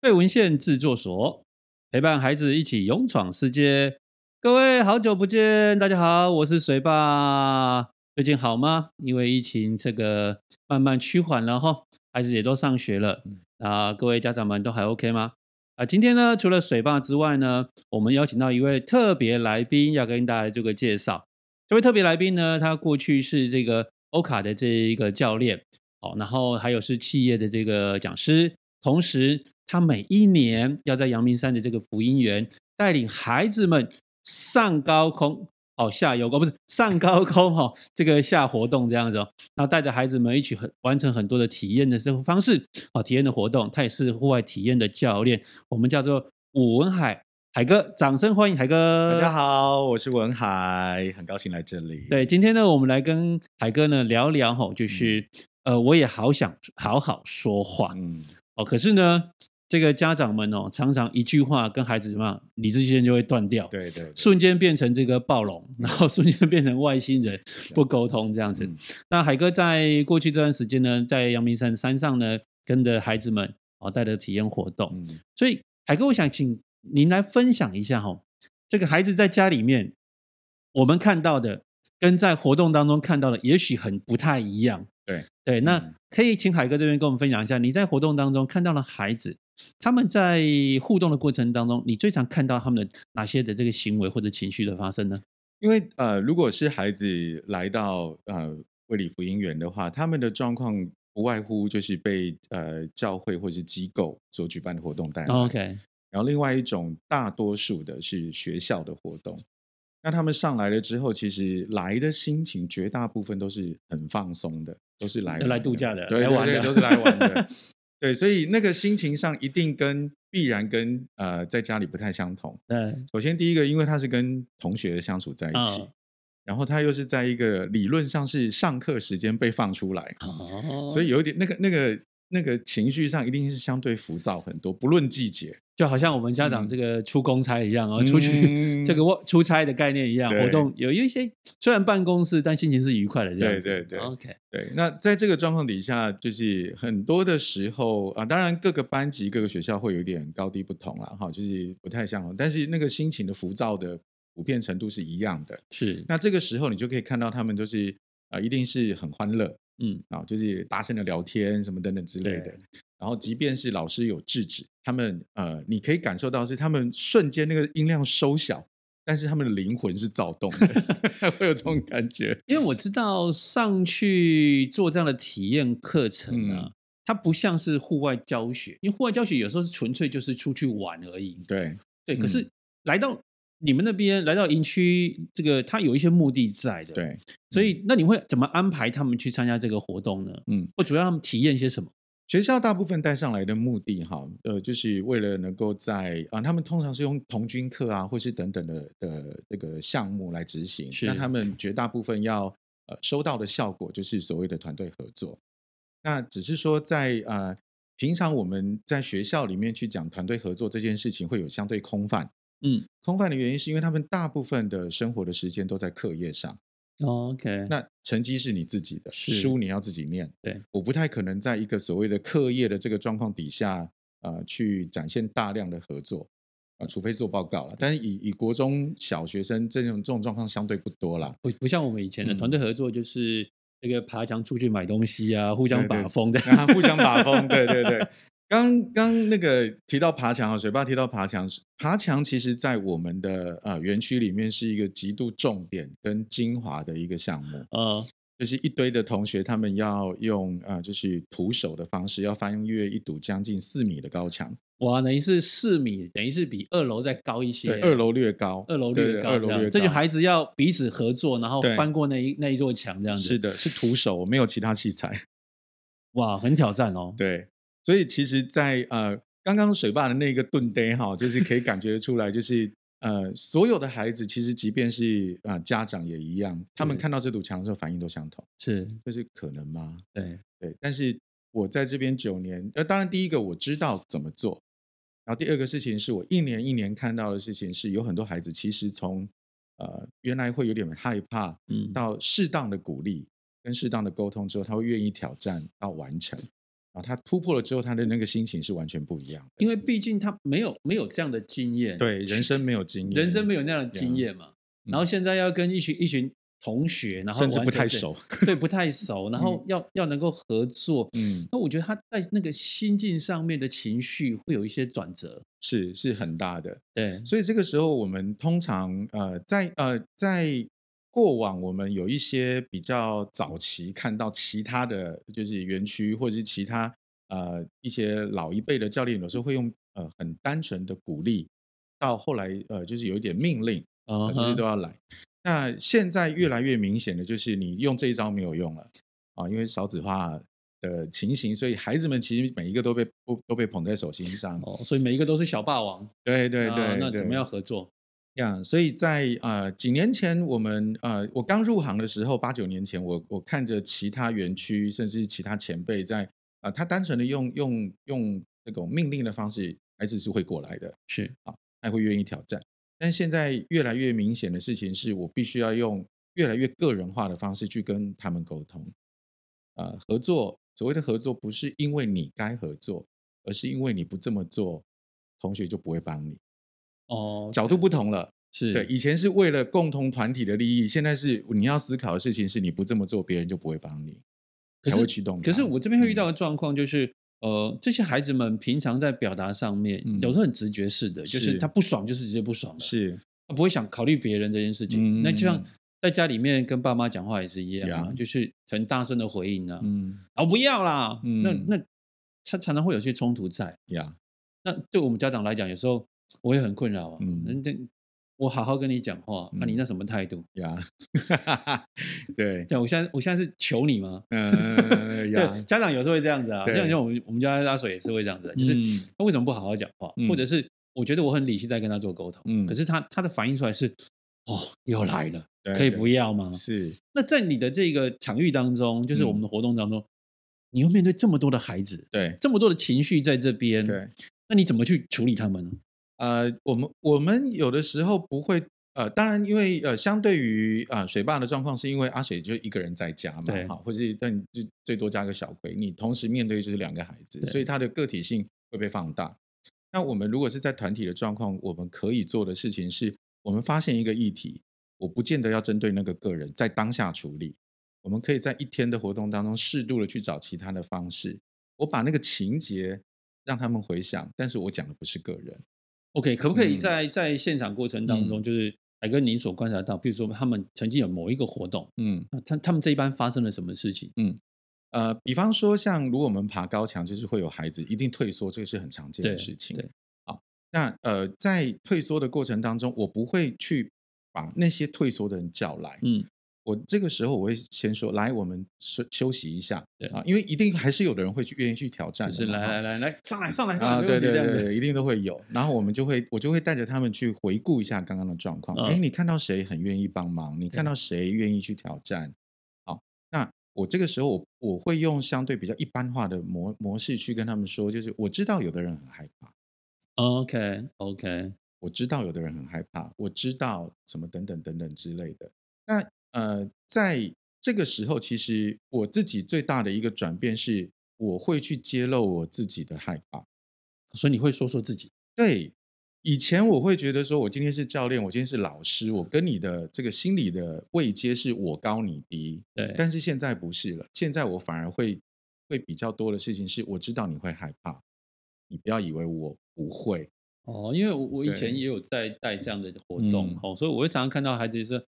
费文献制作所陪伴孩子一起勇闯世界。各位好久不见，大家好，我是水爸。最近好吗？因为疫情这个慢慢趋缓了哈，孩子也都上学了。啊，各位家长们都还 OK 吗？啊，今天呢，除了水爸之外呢，我们邀请到一位特别来宾，要跟大家做个介绍。这位特别来宾呢，他过去是这个欧卡的这一个教练，好，然后还有是企业的这个讲师。同时，他每一年要在阳明山的这个福音园带领孩子们上高空，哦，下游哦，不是上高空哈，这个下活动这样子哦，然后带着孩子们一起很完成很多的体验的生活方式，哦，体验的活动，他也是户外体验的教练，我们叫做伍文海海哥，掌声欢迎海哥。大家好，我是文海，很高兴来这里。对，今天呢，我们来跟海哥呢聊聊哈，就是、嗯、呃，我也好想好好说话，嗯。哦，可是呢，这个家长们哦，常常一句话跟孩子什么理智线就会断掉，对，对对，瞬间变成这个暴龙，然后瞬间变成外星人，不 沟通这样子。嗯、那海哥在过去这段时间呢，在阳明山山上呢，跟着孩子们哦，带着体验活动。嗯、所以海哥，我想请您来分享一下哈、哦，这个孩子在家里面我们看到的，跟在活动当中看到的，也许很不太一样。对对，那可以请海哥这边跟我们分享一下，你在活动当中看到了孩子，他们在互动的过程当中，你最常看到他们的哪些的这个行为或者情绪的发生呢？因为呃，如果是孩子来到呃卫理福音园的话，他们的状况不外乎就是被呃教会或是机构所举办的活动带来。OK，然后另外一种大多数的是学校的活动。那他们上来了之后，其实来的心情绝大部分都是很放松的，都是来来度假的，对对对，都是来玩的。对，所以那个心情上一定跟必然跟呃在家里不太相同。对，首先第一个，因为他是跟同学相处在一起，哦、然后他又是在一个理论上是上课时间被放出来，哦、所以有一点那个那个那个情绪上一定是相对浮躁很多，不论季节。就好像我们家长这个出公差一样哦，嗯、出 去这个出差的概念一样，嗯、活动有一些虽然办公室，但心情是愉快的这样子。对对对，OK。对，那在这个状况底下，就是很多的时候啊，当然各个班级、各个学校会有点高低不同了哈，就是不太相同，但是那个心情的浮躁的普遍程度是一样的。是，那这个时候你就可以看到他们都是啊，一定是很欢乐，嗯啊，就是大声的聊天什么等等之类的。然后，即便是老师有制止他们，呃，你可以感受到是他们瞬间那个音量收小，但是他们的灵魂是躁动的，会有这种感觉。因为我知道上去做这样的体验课程啊，嗯、它不像是户外教学，因为户外教学有时候是纯粹就是出去玩而已。对对，可是来到你们那边，来到营区，这个它有一些目的在的。对，所以那你会怎么安排他们去参加这个活动呢？嗯，或主要他们体验些什么？学校大部分带上来的目的，哈，呃，就是为了能够在啊，他们通常是用童军课啊，或是等等的的这个项目来执行。是那他们绝大部分要呃收到的效果，就是所谓的团队合作。那只是说在呃平常我们在学校里面去讲团队合作这件事情，会有相对空泛。嗯，空泛的原因是因为他们大部分的生活的时间都在课业上。Oh, OK，那成绩是你自己的，是书你要自己念。对，我不太可能在一个所谓的课业的这个状况底下，呃，去展现大量的合作，啊、呃，除非做报告了。但是以以国中小学生这种这种状况相对不多啦，不不像我们以前的团队合作，就是那个爬墙出去买东西啊，互相把风的，互相把风，对对对。刚刚那个提到爬墙啊，水爸提到爬墙，爬墙其实，在我们的呃园区里面是一个极度重点跟精华的一个项目。嗯，就是一堆的同学，他们要用啊、呃，就是徒手的方式，要翻越一堵将近四米的高墙。哇，等于是四米，等于是比二楼再高一些。对，二楼略高，二楼略高，二楼略高。这群孩子要彼此合作，然后翻过那一那一座墙，这样子。是的，是徒手，没有其他器材。哇，很挑战哦。对。所以其实在，在呃刚刚水爸的那个盾呆哈，就是可以感觉出来，就是呃所有的孩子其实即便是啊、呃、家长也一样，他们看到这堵墙的时候反应都相同。是，这是可能吗？对对。但是我在这边九年，呃，当然第一个我知道怎么做，然后第二个事情是我一年一年看到的事情是有很多孩子其实从呃原来会有点害怕，嗯，到适当的鼓励，跟适当的沟通之后，他会愿意挑战到完成。啊，他突破了之后，他的那个心情是完全不一样的。因为毕竟他没有没有这样的经验，对，人生没有经验，人生没有那样的经验嘛。然后现在要跟一群一群同学，然后甚至不太熟，对，不太熟，然后要要能够合作，嗯，那我觉得他在那个心境上面的情绪会有一些转折，是是很大的，对。所以这个时候，我们通常呃，在呃在。过往我们有一些比较早期看到其他的就是园区或者是其他呃一些老一辈的教练，有时候会用呃很单纯的鼓励，到后来呃就是有一点命令啊，这些、uh. 都要来。那现在越来越明显的就是你用这一招没有用了啊，因为少子化的情形，所以孩子们其实每一个都被都都被捧在手心上哦，所以每一个都是小霸王。对对对，啊、那怎么样合作？呀，yeah, 所以在呃几年前，我们呃我刚入行的时候，八九年前，我我看着其他园区，甚至其他前辈在啊、呃，他单纯的用用用那种命令的方式，孩子是会过来的，是啊，他会愿意挑战。但现在越来越明显的事情是，我必须要用越来越个人化的方式去跟他们沟通。啊、呃，合作，所谓的合作，不是因为你该合作，而是因为你不这么做，同学就不会帮你。哦，角度不同了，是对。以前是为了共同团体的利益，现在是你要思考的事情是，你不这么做，别人就不会帮你，才会驱动。可是我这边会遇到的状况就是，嗯、呃，这些孩子们平常在表达上面，嗯、有时候很直觉式的，就是他不爽就是直接不爽，是他不会想考虑别人这件事情。嗯、那就像在家里面跟爸妈讲话也是一样，嗯、就是很大声的回应啊，嗯，啊不要啦，嗯、那那他常常会有些冲突在，呀、嗯，那对我们家长来讲，有时候。我也很困扰啊，嗯，我好好跟你讲话，那你那什么态度呀？对，对，我现在我现在是求你吗？嗯，对，家长有时候会这样子啊，像像我们我们家阿水也是会这样子，就是他为什么不好好讲话，或者是我觉得我很理性在跟他做沟通，嗯，可是他他的反应出来是，哦，又来了，可以不要吗？是。那在你的这个场域当中，就是我们的活动当中，你要面对这么多的孩子，对，这么多的情绪在这边，对，那你怎么去处理他们呢？呃，我们我们有的时候不会，呃，当然，因为呃，相对于啊、呃，水爸的状况，是因为阿水就一个人在家嘛，对好，或者但就最多加个小葵，你同时面对就是两个孩子，所以他的个体性会被放大。那我们如果是在团体的状况，我们可以做的事情是，我们发现一个议题，我不见得要针对那个个人在当下处理，我们可以在一天的活动当中适度的去找其他的方式，我把那个情节让他们回想，但是我讲的不是个人。OK，可不可以在在现场过程当中，嗯、就是海哥你所观察到，比如说他们曾经有某一个活动，嗯，他他们这一班发生了什么事情？嗯，呃，比方说像如果我们爬高墙，就是会有孩子一定退缩，这个是很常见的事情。对，对好，那呃，在退缩的过程当中，我不会去把那些退缩的人叫来，嗯。我这个时候我会先说，来，我们休休息一下，对啊，因为一定还是有的人会去愿意去挑战，是来来来来上来上来上来，啊，对对对，一定都会有。然后我们就会我就会带着他们去回顾一下刚刚的状况。哎，你看到谁很愿意帮忙？你看到谁愿意去挑战？好，那我这个时候我我会用相对比较一般化的模模式去跟他们说，就是我知道有的人很害怕，OK OK，我知道有的人很害怕，我知道什么等等等等之类的。那呃，在这个时候，其实我自己最大的一个转变是，我会去揭露我自己的害怕。所以你会说说自己？对，以前我会觉得说，我今天是教练，我今天是老师，我跟你的这个心理的位阶是我高你低。对，但是现在不是了，现在我反而会会比较多的事情是，我知道你会害怕，你不要以为我不会。哦，因为我我以前也有在带这样的活动，嗯、哦，所以我会常常看到孩子就是。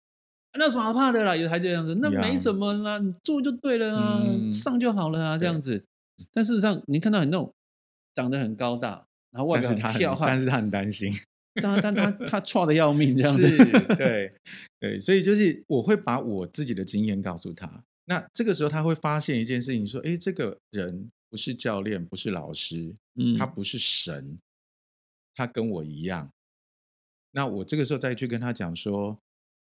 那有什么好怕的啦？有孩子这样子，那没什么啦，你做就对了啊，嗯、上就好了啊，这样子。但事实上，你看到很那种长得很高大，然后外表很彪悍，但是他很担心，但他他他差的要命这样子。对对，所以就是我会把我自己的经验告诉他。那这个时候他会发现一件事情，说：哎，这个人不是教练，不是老师，嗯，他不是神，他跟我一样。那我这个时候再去跟他讲说。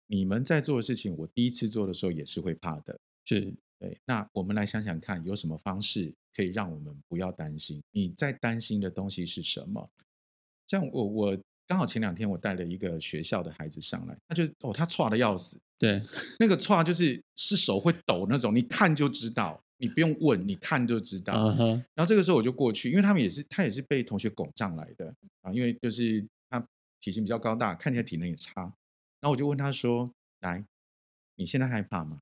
你们在做的事情，我第一次做的时候也是会怕的，是对。那我们来想想看，有什么方式可以让我们不要担心？你在担心的东西是什么？像我，我刚好前两天我带了一个学校的孩子上来，他就哦，他错的要死，对，那个错就是是手会抖那种，你看就知道，你不用问，你看就知道。Uh huh. 然后这个时候我就过去，因为他们也是他也是被同学拱上来的啊，因为就是他体型比较高大，看起来体能也差。然后我就问他说：“来，你现在害怕吗？”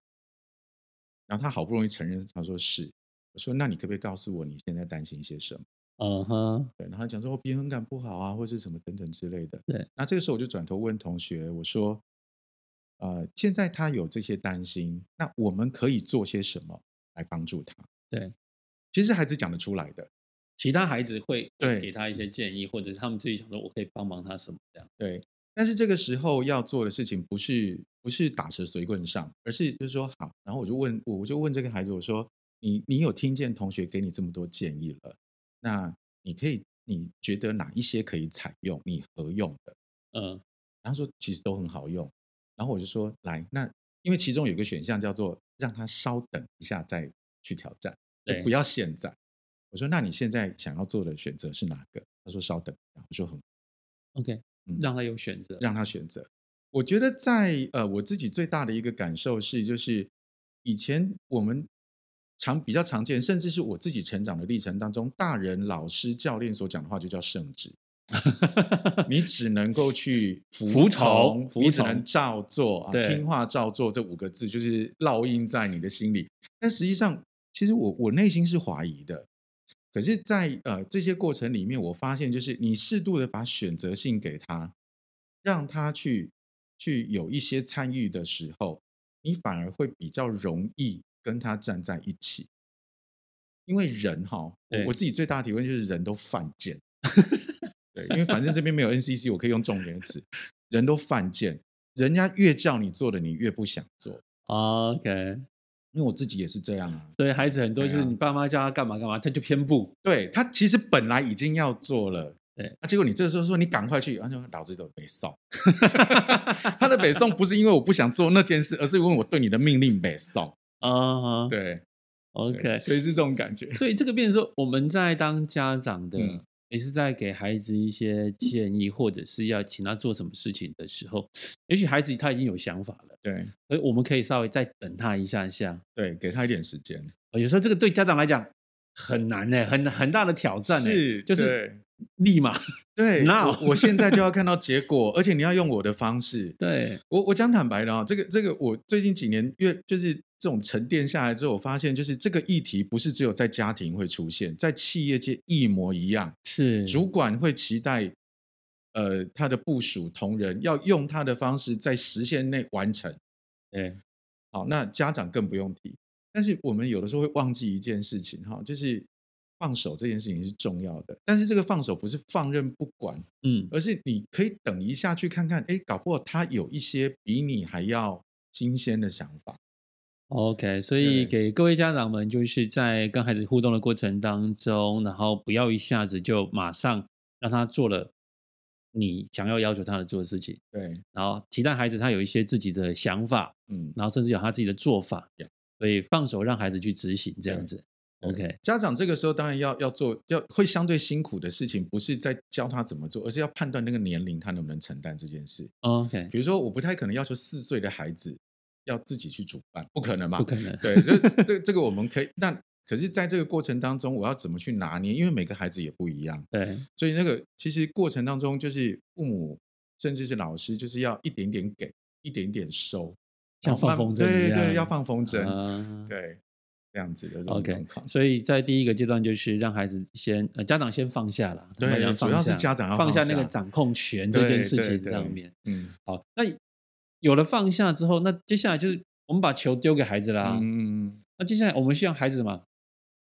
然后他好不容易承认，他说是。我说：“那你可不可以告诉我你现在担心些什么？”嗯哼、uh，huh. 对，然后他讲说我平衡感不好啊，或是什么等等之类的。对，那这个时候我就转头问同学，我说：“呃，现在他有这些担心，那我们可以做些什么来帮助他？”对，其实孩子讲得出来的，其他孩子会对给他一些建议，或者是他们自己想说我可以帮忙他什么这样。对，但是这个时候要做的事情不是不是打蛇随棍上，而是就是说好，然后我就问我我就问这个孩子，我说：“你你有听见同学给你这么多建议了？”那你可以，你觉得哪一些可以采用，你合用的？嗯，然后说其实都很好用，然后我就说来，那因为其中有个选项叫做让他稍等一下再去挑战，就不要现在。我说那你现在想要做的选择是哪个？他说稍等，我说很 OK，嗯，让他有选择，让他选择。我觉得在呃我自己最大的一个感受是，就是以前我们。常比较常见，甚至是我自己成长的历程当中，大人、老师、教练所讲的话就叫圣旨，你只能够去服从，服从你只能照做啊，听话照做这五个字就是烙印在你的心里。但实际上，其实我我内心是怀疑的。可是在，在呃这些过程里面，我发现就是你适度的把选择性给他，让他去去有一些参与的时候，你反而会比较容易。跟他站在一起，因为人哈，我自己最大的体会就是人都犯贱，对，因为反正这边没有 NCC，我可以用重点词，人都犯贱，人家越叫你做的，你越不想做。OK，因为我自己也是这样啊，所以孩子很多就是你爸妈叫他干嘛干嘛，他就偏不，对，他其实本来已经要做了。对，那、啊、结果你这个时候说你赶快去，而、啊、且老子都北宋。他的北宋不是因为我不想做那件事，而是因为我对你的命令北宋。啊，uh huh. 对，OK，所以是这种感觉。所以这个变成说，我们在当家长的，嗯、也是在给孩子一些建议，或者是要请他做什么事情的时候，也许孩子他已经有想法了，对，所以我们可以稍微再等他一下下，对，给他一点时间。有时候这个对家长来讲很难呢，很很大的挑战，是，就是立马，对，那我，我现在就要看到结果，而且你要用我的方式。对，我我讲坦白的啊，这个这个我最近几年越就是。这种沉淀下来之后，我发现就是这个议题不是只有在家庭会出现，在企业界一模一样。是主管会期待，呃，他的部署同仁要用他的方式在时限内完成。对，好，那家长更不用提。但是我们有的时候会忘记一件事情，哈，就是放手这件事情是重要的。但是这个放手不是放任不管，嗯，而是你可以等一下去看看，哎，搞不好他有一些比你还要新鲜的想法。OK，所以给各位家长们，就是在跟孩子互动的过程当中，然后不要一下子就马上让他做了你想要要求他的做的事情。对，然后期待孩子他有一些自己的想法，嗯，然后甚至有他自己的做法，所以放手让孩子去执行这样子。OK，家长这个时候当然要要做，要会相对辛苦的事情，不是在教他怎么做，而是要判断那个年龄他能不能承担这件事。OK，比如说我不太可能要求四岁的孩子。要自己去煮饭，不可能吧？不可能。对，这这这个我们可以，但可是在这个过程当中，我要怎么去拿捏？因为每个孩子也不一样。对，所以那个其实过程当中，就是父母甚至是老师，就是要一点点给，一点点收，像放风筝。对对，要放风筝。啊、对，这样子的。OK。所以在第一个阶段，就是让孩子先呃家长先放下了。对，主要是家长要放下那个掌控权这件事情上面。嗯，好，那。有了放下之后，那接下来就是我们把球丢给孩子啦。嗯，那接下来我们需要孩子嘛，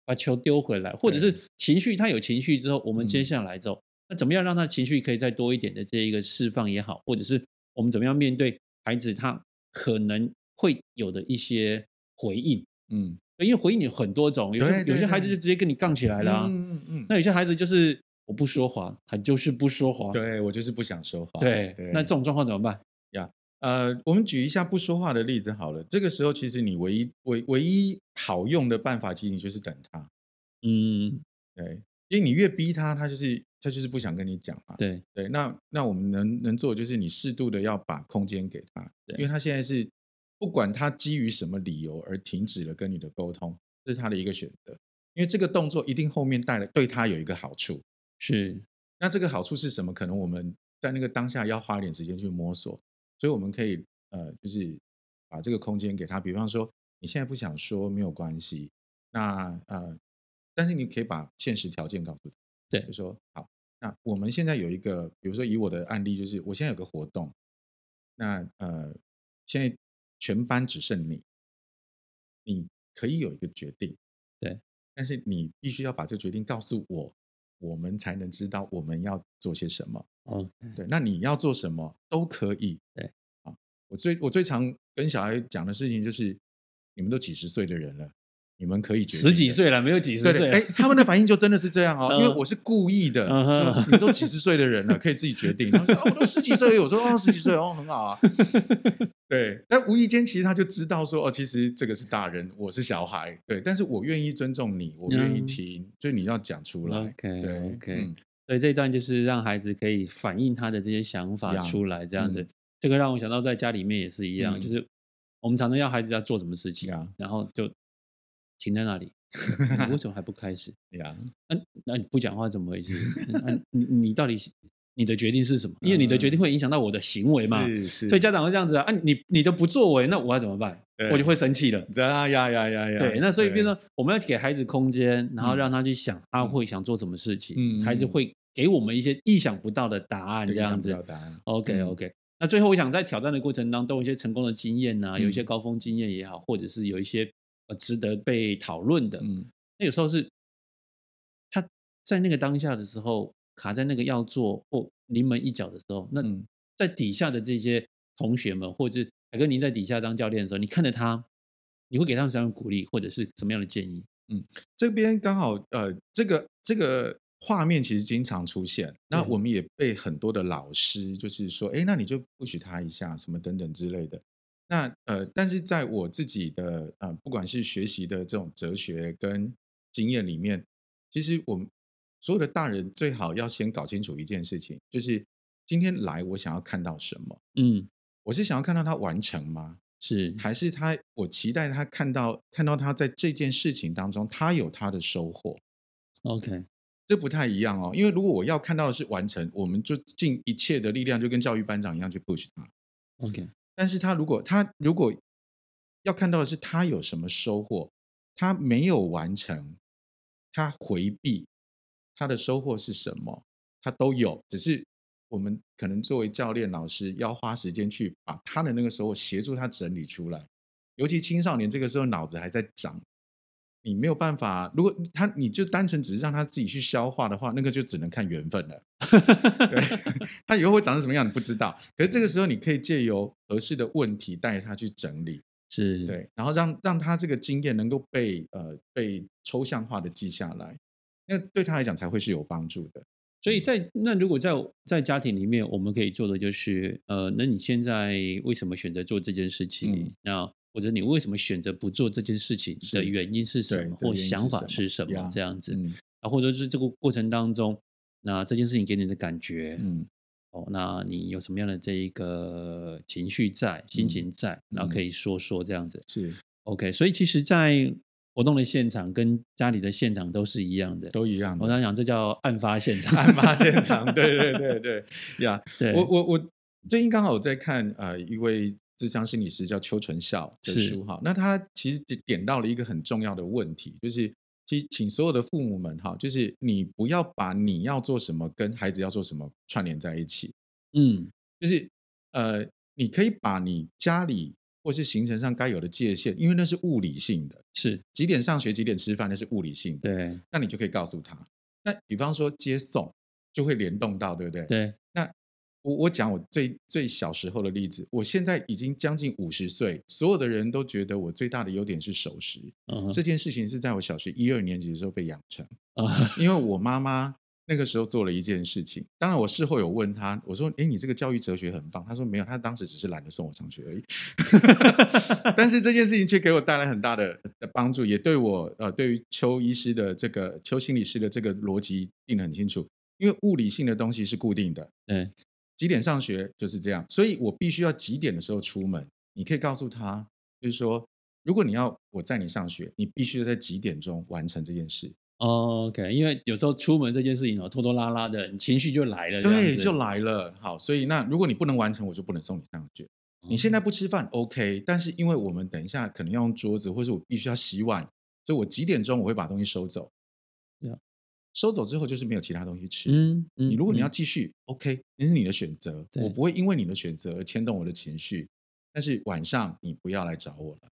把球丢回来，或者是情绪，他有情绪之后，我们接下来之后，那怎么样让他的情绪可以再多一点的这一个释放也好，或者是我们怎么样面对孩子他可能会有的一些回应？嗯，因为回应有很多种，有些有些孩子就直接跟你杠起来了。嗯嗯嗯。那有些孩子就是我不说谎，他就是不说谎。对，我就是不想说谎。对对。那这种状况怎么办呀？呃，我们举一下不说话的例子好了。这个时候，其实你唯一唯唯一好用的办法，其实你就是等他。嗯，对，因为你越逼他，他就是他就是不想跟你讲嘛。对对，那那我们能能做的就是你适度的要把空间给他，因为他现在是不管他基于什么理由而停止了跟你的沟通，这是他的一个选择，因为这个动作一定后面带来对他有一个好处。是，那这个好处是什么？可能我们在那个当下要花一点时间去摸索，所以我们可以呃，就是把这个空间给他。比方说，你现在不想说没有关系，那呃，但是你可以把现实条件告诉他，对，就说好，那我们现在有一个，比如说以我的案例，就是我现在有个活动，那呃，现在全班只剩你，你可以有一个决定，对，但是你必须要把这个决定告诉我。我们才能知道我们要做些什么。哦，对，那你要做什么都可以。对，啊，我最我最常跟小孩讲的事情就是，你们都几十岁的人了，你们可以决定。十几岁了，没有几十岁。哎，他们的反应就真的是这样哦，因为我是故意的，说你们都几十岁的人了，可以自己决定。我都十几岁，我说哦，十几岁哦，很好啊。对，但无意间其实他就知道说，哦，其实这个是大人，我是小孩。对，但是我愿意尊重你，我愿意听，嗯、所以你要讲出来。对，OK、嗯。所以这一段就是让孩子可以反映他的这些想法出来，这样子。嗯、这个让我想到在家里面也是一样，嗯、就是我们常常要孩子要做什么事情，嗯、然后就停在那里，你为什么还不开始？呀、嗯，那那你不讲话怎么回事？那 你你到底？你的决定是什么？因为你的决定会影响到我的行为嘛，是是。所以家长会这样子啊，啊你你的不作为，那我要怎么办？我就会生气了。呀呀呀呀！对，那所以变成我们要给孩子空间，然后让他去想他会想做什么事情，孩子会给我们一些意想不到的答案，这样子。答案。OK OK。那最后我想在挑战的过程当中，有一些成功的经验呐，有一些高峰经验也好，或者是有一些呃值得被讨论的。嗯。那有时候是他在那个当下的时候。卡在那个要做或临门一脚的时候，那在底下的这些同学们，或者海哥您在底下当教练的时候，你看着他，你会给他们什么样的鼓励，或者是什么样的建议？嗯，这边刚好呃，这个这个画面其实经常出现，那我们也被很多的老师就是说，哎，那你就 push 他一下，什么等等之类的。那呃，但是在我自己的呃，不管是学习的这种哲学跟经验里面，其实我们。所有的大人最好要先搞清楚一件事情，就是今天来我想要看到什么？嗯，我是想要看到他完成吗？是，还是他？我期待他看到看到他在这件事情当中，他有他的收获。OK，这不太一样哦。因为如果我要看到的是完成，我们就尽一切的力量，就跟教育班长一样去 push 他。OK，但是他如果他如果要看到的是他有什么收获，他没有完成，他回避。他的收获是什么？他都有，只是我们可能作为教练老师，要花时间去把他的那个时候协助他整理出来。尤其青少年这个时候脑子还在长，你没有办法。如果他你就单纯只是让他自己去消化的话，那个就只能看缘分了。对，他以后会长成什么样，你不知道。可是这个时候，你可以借由合适的问题带他去整理，是对，然后让让他这个经验能够被呃被抽象化的记下来。那对他来讲才会是有帮助的。所以在那如果在在家庭里面，我们可以做的就是，呃，那你现在为什么选择做这件事情？嗯、那或者你为什么选择不做这件事情的原因是什么，或想法是什么？这样子，啊、嗯，或者是这个过程当中，那这件事情给你的感觉，嗯，哦，那你有什么样的这一个情绪在、心情在，嗯、然后可以说说这样子，是 OK。所以其实，在活动的现场跟家里的现场都是一样的，都一样的。我常讲，这叫案发现场，案发现场。对对对对，呀。我我我最近刚好在看呃一位咨商心理师叫邱纯孝的书哈，那他其实点到了一个很重要的问题，就是其实请所有的父母们哈，就是你不要把你要做什么跟孩子要做什么串联在一起，嗯，就是呃，你可以把你家里。或是行程上该有的界限，因为那是物理性的，是几点上学，几点吃饭，那是物理性的。对，那你就可以告诉他。那比方说接送，就会联动到，对不对？对。那我我讲我最最小时候的例子，我现在已经将近五十岁，所有的人都觉得我最大的优点是守时。这件事情是在我小学一二年级的时候被养成。因为我妈妈。那个时候做了一件事情，当然我事后有问她，我说：“哎，你这个教育哲学很棒。”她说：“没有，她当时只是懒得送我上学而已。”但是这件事情却给我带来很大的帮助，也对我呃，对于邱医师的这个邱心理师的这个逻辑定得很清楚。因为物理性的东西是固定的，嗯，几点上学就是这样，所以我必须要几点的时候出门。你可以告诉他，就是说，如果你要我载你上学，你必须在几点钟完成这件事。Oh, OK，因为有时候出门这件事情哦，拖拖拉拉的，你情绪就来了。对，就来了。好，所以那如果你不能完成，我就不能送你上学。Oh. 你现在不吃饭，OK，但是因为我们等一下可能要用桌子，或者是我必须要洗碗，所以我几点钟我会把东西收走。收走之后就是没有其他东西吃。嗯，嗯，你如果你要继续，嗯，OK，那是你的选择，我不会因为你的选择而牵动我的情绪。但是晚上你不要来找我了。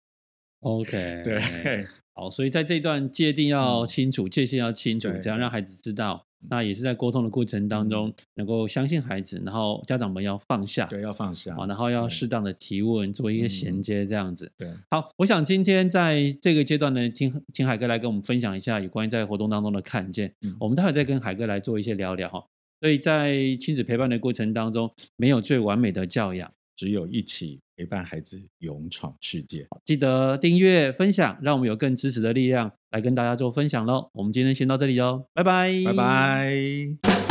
OK，对。好，所以在这段界定要清楚，嗯、界限要清楚，这样让孩子知道。嗯、那也是在沟通的过程当中，能够相信孩子，然后家长们要放下，对，要放下。好，然后要适当的提问，做一些衔接，这样子。对。好，我想今天在这个阶段呢，听请海哥来跟我们分享一下有关于在活动当中的看见。嗯、我们待会再跟海哥来做一些聊聊哈。所以在亲子陪伴的过程当中，没有最完美的教养。只有一起陪伴孩子勇闯世界，记得订阅分享，让我们有更支持的力量来跟大家做分享喽。我们今天先到这里哦，拜拜，拜拜。